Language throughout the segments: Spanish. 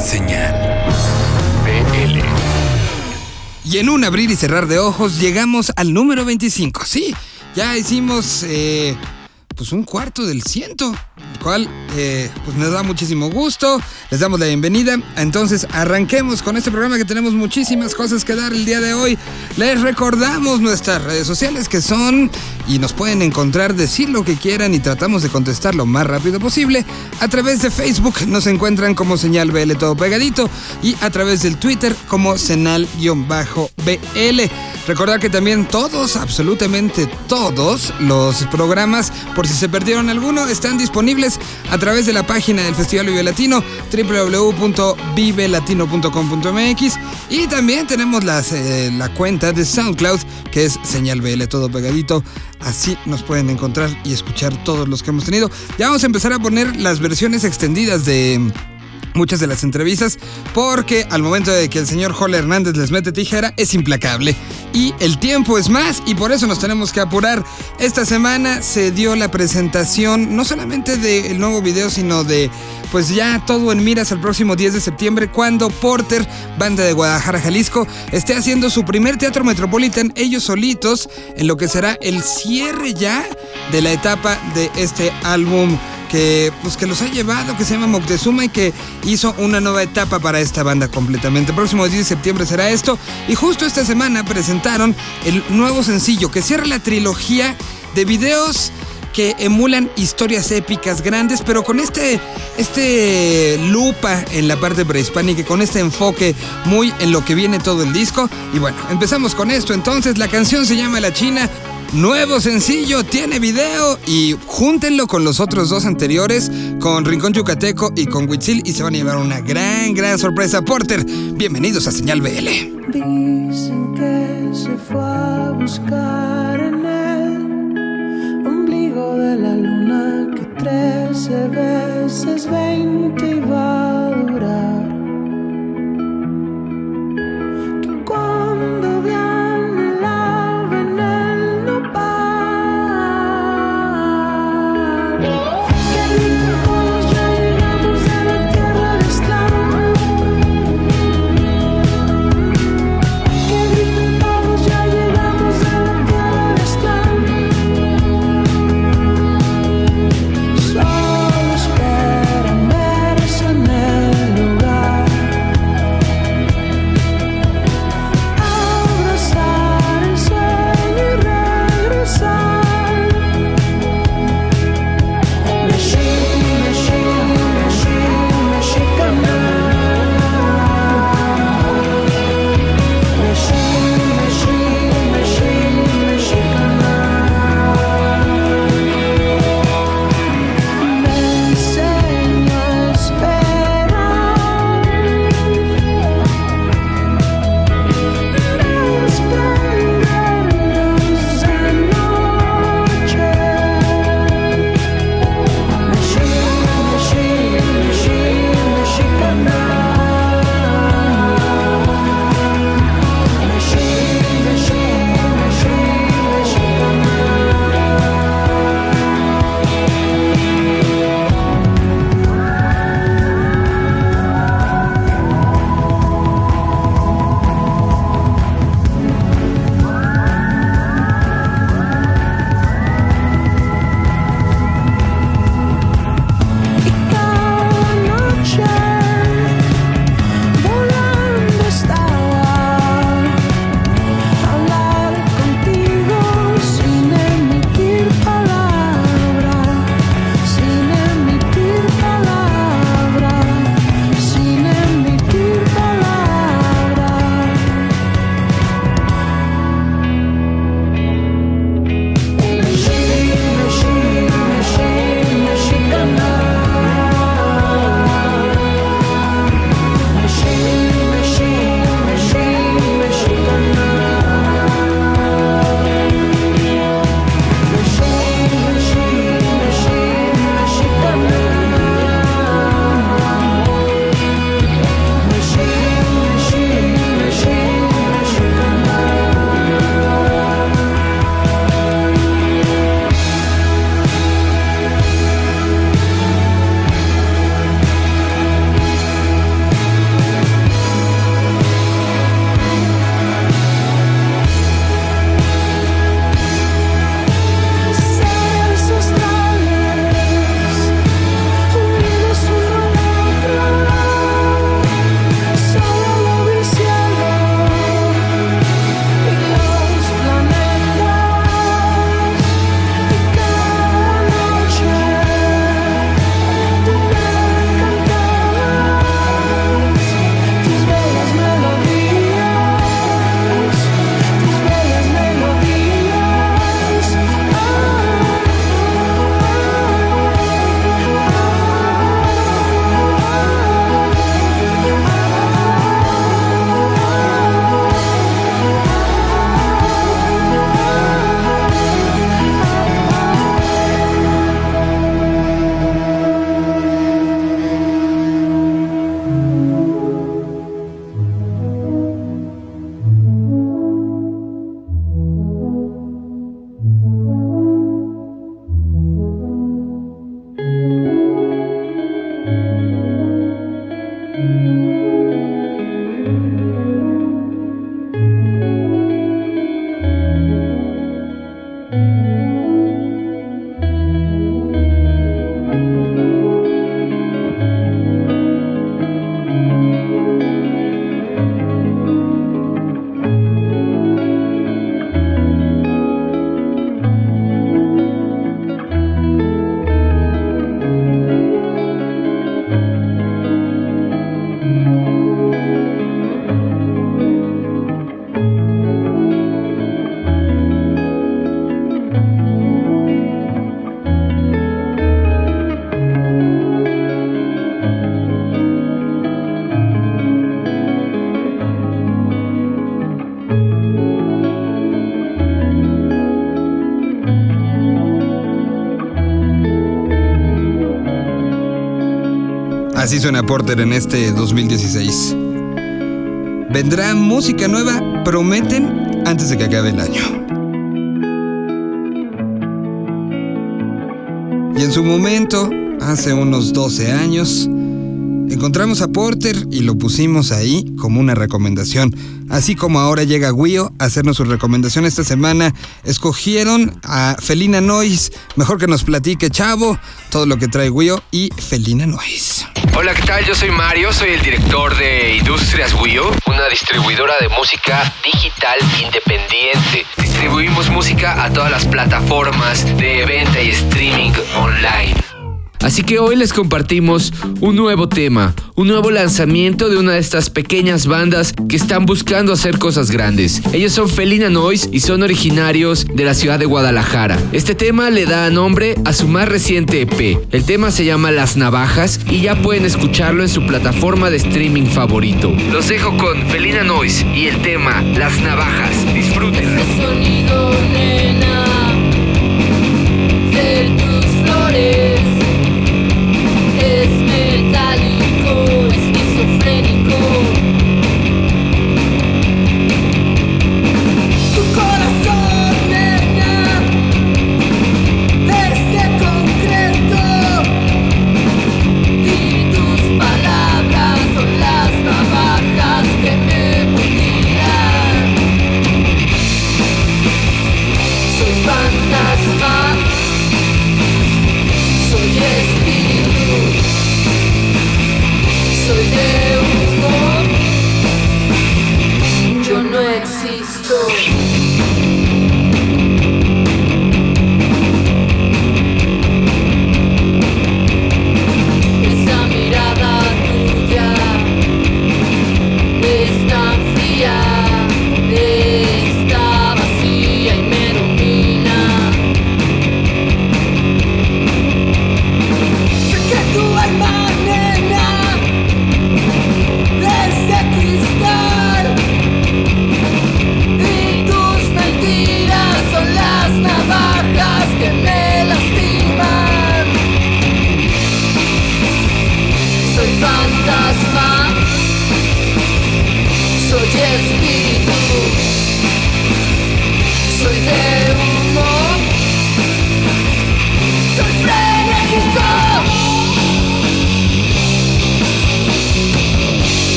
Señal BL. Y en un abrir y cerrar de ojos llegamos al número 25. Sí, ya hicimos eh, pues un cuarto del ciento, cual eh, pues nos da muchísimo gusto. Les damos la bienvenida. Entonces arranquemos con este programa que tenemos muchísimas cosas que dar el día de hoy. Les recordamos nuestras redes sociales que son y nos pueden encontrar, decir lo que quieran y tratamos de contestar lo más rápido posible. A través de Facebook nos encuentran como señal BL todo pegadito y a través del Twitter como senal-BL. Recordar que también todos, absolutamente todos los programas, por si se perdieron alguno, están disponibles a través de la página del Festival Vive Latino, www.vivelatino.com.mx y también tenemos eh, la cuenta de SoundCloud que es señal BL todo pegadito. Así nos pueden encontrar y escuchar todos los que hemos tenido. Ya vamos a empezar a poner las versiones extendidas de muchas de las entrevistas porque al momento de que el señor Joel Hernández les mete tijera es implacable y el tiempo es más y por eso nos tenemos que apurar. Esta semana se dio la presentación no solamente del nuevo video sino de pues ya todo en miras al próximo 10 de septiembre cuando Porter, banda de Guadalajara, Jalisco, esté haciendo su primer teatro Metropolitan ellos solitos en lo que será el cierre ya de la etapa de este álbum que, pues, que los ha llevado, que se llama Moctezuma y que hizo una nueva etapa para esta banda completamente. El próximo 10 de septiembre será esto. Y justo esta semana presentaron el nuevo sencillo que cierra la trilogía de videos que emulan historias épicas grandes, pero con este, este lupa en la parte prehispánica, con este enfoque muy en lo que viene todo el disco. Y bueno, empezamos con esto. Entonces, la canción se llama La China. Nuevo sencillo, tiene video y júntenlo con los otros dos anteriores, con Rincón Yucateco y con Huitzil y se van a llevar una gran, gran sorpresa. Porter, bienvenidos a Señal BL. Dicen que se fue a buscar en el ombligo de la luna que trece veces veinte iba a Así suena Porter en este 2016. Vendrá música nueva, prometen, antes de que acabe el año. Y en su momento, hace unos 12 años, encontramos a Porter y lo pusimos ahí como una recomendación. Así como ahora llega Guio a hacernos su recomendación esta semana, escogieron a Felina Nois, mejor que nos platique Chavo, todo lo que trae Guio y Felina Nois. Hola, ¿qué tal? Yo soy Mario, soy el director de Industrias Wio, una distribuidora de música digital independiente. Distribuimos música a todas las plataformas de venta y streaming online. Así que hoy les compartimos un nuevo tema, un nuevo lanzamiento de una de estas pequeñas bandas que están buscando hacer cosas grandes. Ellos son Felina Noise y son originarios de la ciudad de Guadalajara. Este tema le da nombre a su más reciente EP. El tema se llama Las Navajas y ya pueden escucharlo en su plataforma de streaming favorito. Los dejo con Felina Noise y el tema Las Navajas. Disfrútenlo. Ese sonido, nena,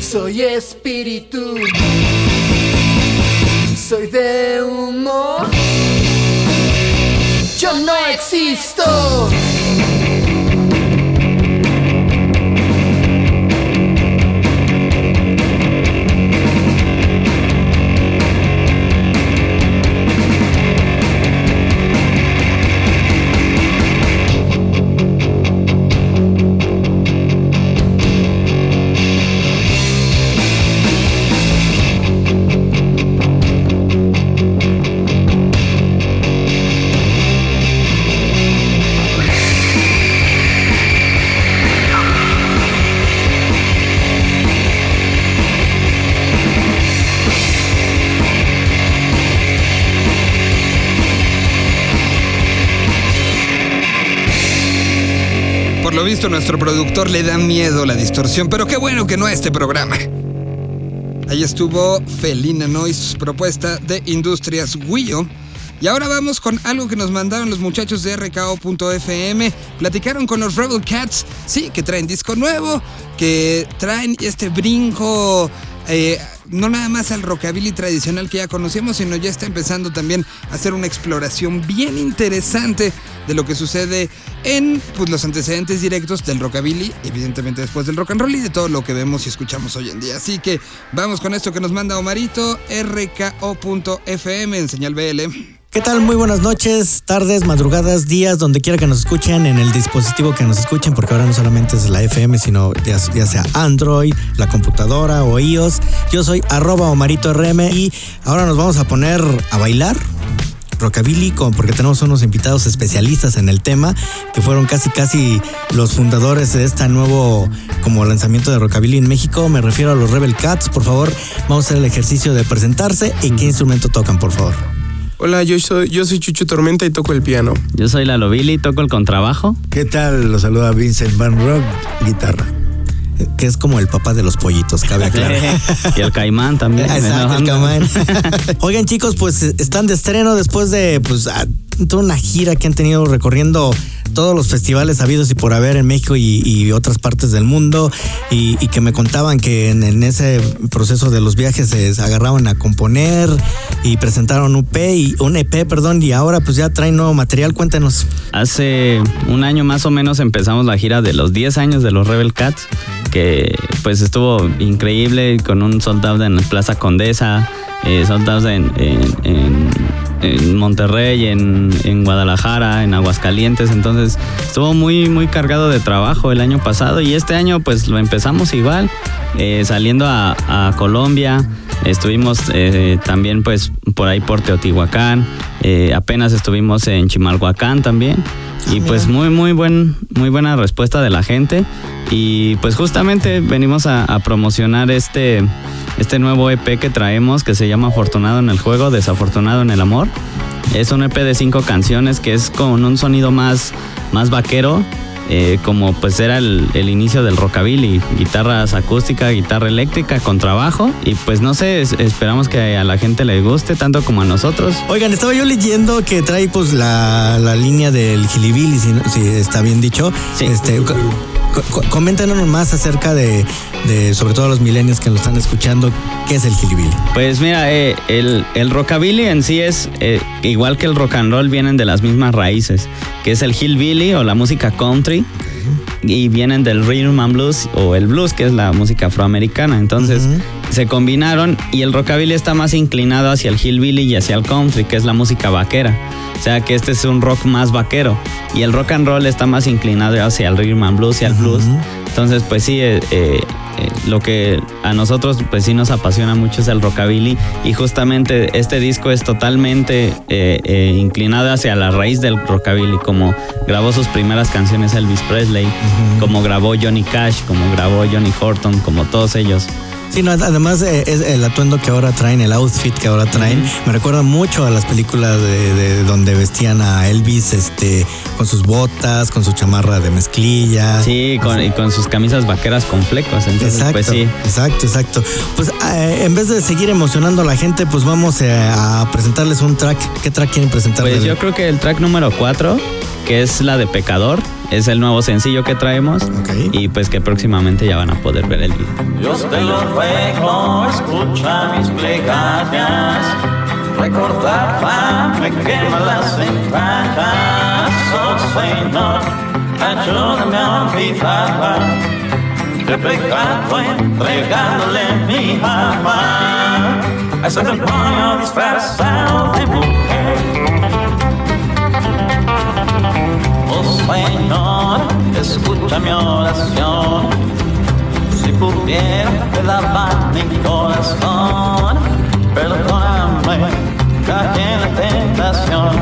soy espíritu, soy de humo, yo no existo. Lo visto, nuestro productor le da miedo la distorsión, pero qué bueno que no a este programa. Ahí estuvo Felina Noise, propuesta de Industrias Guillo. Y ahora vamos con algo que nos mandaron los muchachos de RKO.fm. Platicaron con los Rebel Cats, sí, que traen disco nuevo, que traen este brinco, eh, no nada más al rockabilly tradicional que ya conocíamos, sino ya está empezando también a hacer una exploración bien interesante de lo que sucede en pues, los antecedentes directos del rockabilly, evidentemente después del rock and roll y de todo lo que vemos y escuchamos hoy en día. Así que vamos con esto que nos manda Omarito, RKO.fm en señal BL. ¿Qué tal? Muy buenas noches, tardes, madrugadas, días, donde quiera que nos escuchen, en el dispositivo que nos escuchen, porque ahora no solamente es la FM, sino ya, sea Android, la computadora o iOS. Yo soy arroba Omarito RM y ahora nos vamos a poner a bailar. Rockabilly, porque tenemos unos invitados especialistas en el tema, que fueron casi casi los fundadores de este nuevo como lanzamiento de rockabilly en México. Me refiero a los Rebel Cats. Por favor, vamos a hacer el ejercicio de presentarse y qué instrumento tocan, por favor. Hola, yo soy, yo soy Chucho Tormenta y toco el piano. Yo soy Lalo Billy, toco el contrabajo. ¿Qué tal? Los saluda Vincent Van Rock, guitarra. Que es como el papá de los pollitos, cabe aclarar. y el caimán también. Exacto, el camán. Oigan, chicos, pues están de estreno después de pues toda una gira que han tenido recorriendo todos los festivales habidos y por haber en México y, otras partes del mundo y, que me contaban que en, ese proceso de los viajes se agarraban a componer y presentaron un EP y un EP, perdón, y ahora pues ya traen nuevo material. Cuéntenos. Hace un año más o menos empezamos la gira de los 10 años de los Rebel Cats, que pues estuvo increíble con un sold out en Plaza Condesa, eh, sold en- en Monterrey, en, en Guadalajara, en Aguascalientes, entonces estuvo muy muy cargado de trabajo el año pasado y este año pues lo empezamos igual, eh, saliendo a, a Colombia, estuvimos eh, también pues por ahí por Teotihuacán, eh, apenas estuvimos en Chimalhuacán también. Y pues muy, muy buen, muy buena respuesta de la gente. Y pues justamente venimos a, a promocionar este, este nuevo EP que traemos que se llama Afortunado en el juego, Desafortunado en el amor. Es un EP de cinco canciones que es con un sonido más, más vaquero, eh, como pues era el, el inicio del rockabilly, guitarras acústica, guitarra eléctrica con trabajo. Y pues no sé, es- esperamos que a la gente le guste tanto como a nosotros. Oigan, estaba yo leyendo que trae pues la, la línea del si, no- si está bien dicho. Sí. Este, co- co- coméntanos más acerca de, de, sobre todo los milenios que nos están escuchando, ¿qué es el Gilibili? Pues mira, eh, el, el rockabilly en sí es, eh, igual que el rock and roll, vienen de las mismas raíces, que es el hillbilly o la música country, y vienen del rhythm and blues o el blues, que es la música afroamericana. Entonces. Se combinaron y el rockabilly está más inclinado hacia el hillbilly y hacia el country, que es la música vaquera. O sea que este es un rock más vaquero. Y el rock and roll está más inclinado hacia el rhythm and blues y al blues. Entonces, pues sí, eh, eh, eh, lo que a nosotros pues sí nos apasiona mucho es el rockabilly y justamente este disco es totalmente eh, eh, inclinado hacia la raíz del rockabilly, como grabó sus primeras canciones Elvis Presley, como grabó Johnny Cash, como grabó Johnny Horton, como todos ellos. Sí, no, además eh, es el atuendo que ahora traen, el outfit que ahora traen, me recuerda mucho a las películas de, de donde vestían a Elvis este, con sus botas, con su chamarra de mezclilla. Sí, con, y con sus camisas vaqueras con flecos, entonces Exacto, pues sí. exacto, exacto. Pues eh, en vez de seguir emocionando a la gente, pues vamos eh, a presentarles un track. ¿Qué track quieren presentarles? Pues yo creo que el track número 4, que es la de Pecador, es el nuevo sencillo que traemos Ok. y pues que próximamente ya van a poder ver el video. Dios te lo ruego, escucha mis plegarias. Recordar me quema las entrañas. Oh Señor, ayúdame a olvidarla. De pecado entregándole mi alma. A ese demonio disfrazado de mujer. Señor, escucha mi oración. Si pudiera te daba mi corazón, perdóname, caí en la tentación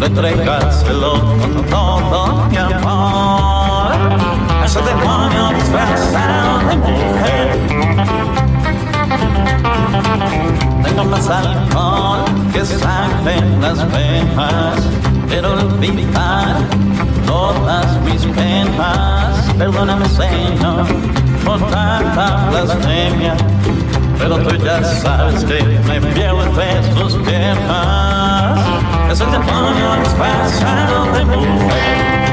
de entregárselo con todo mi amor. Ese demonio disfrazado de mujer. Tengo más alcohol que sangre en las venas, pero olvidar todas mis penas. Perdóname, Señor, por tanta blasfemia, pero tú ya sabes que me pierdo entre tus piernas. Es el demonio disfrazado de mujer.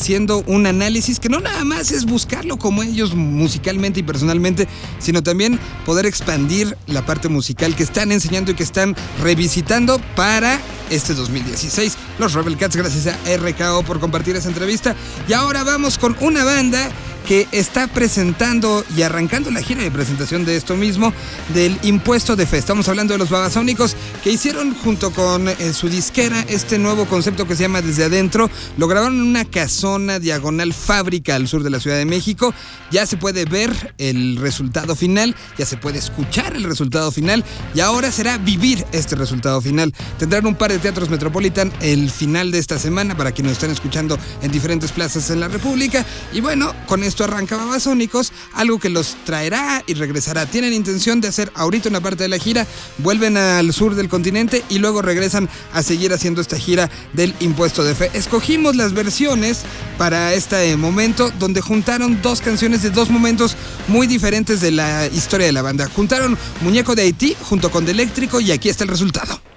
Haciendo un análisis que no nada más es buscarlo como ellos musicalmente y personalmente, sino también poder expandir la parte musical que están enseñando y que están revisitando para este 2016. Los Rebel Cats, gracias a RKO por compartir esa entrevista. Y ahora vamos con una banda que está presentando y arrancando la gira de presentación de esto mismo, del impuesto de fe. Estamos hablando de los babasónicos que hicieron junto con eh, su disquera este nuevo concepto que se llama Desde Adentro. Lo grabaron en una casona diagonal fábrica al sur de la Ciudad de México. Ya se puede ver el resultado final, ya se puede escuchar el resultado final y ahora será vivir este resultado final. Tendrán un par de teatros Metropolitan el final de esta semana para quienes están escuchando en diferentes plazas en la República. Y bueno, con esto arranca Babasónicos, algo que los traerá y regresará. Tienen intención de hacer ahorita una parte de la gira, vuelven al sur del continente y luego regresan a seguir haciendo esta gira del impuesto de fe. Escogimos las versiones para este momento donde juntaron dos canciones de dos momentos muy diferentes de la historia de la banda. Juntaron Muñeco de Haití junto con De Eléctrico y aquí está el resultado.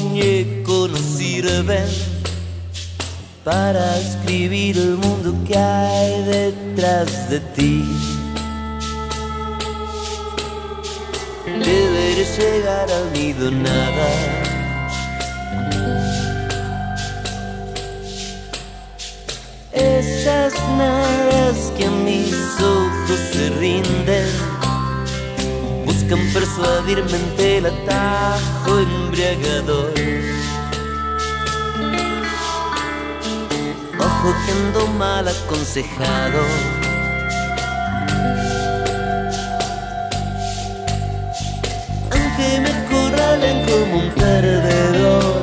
Muñeco no para escribir el mundo que hay detrás de ti. Deberes llegar al nido nada. Esas nadas que a mis ojos se rinden buscan persuadirme ante el atajo embriagador. Ojo que ando mal aconsejado. Aunque me acorralen como un perdedor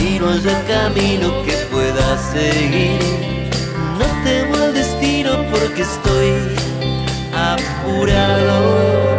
y no haya camino que pueda seguir, no temo al destino porque estoy apurado.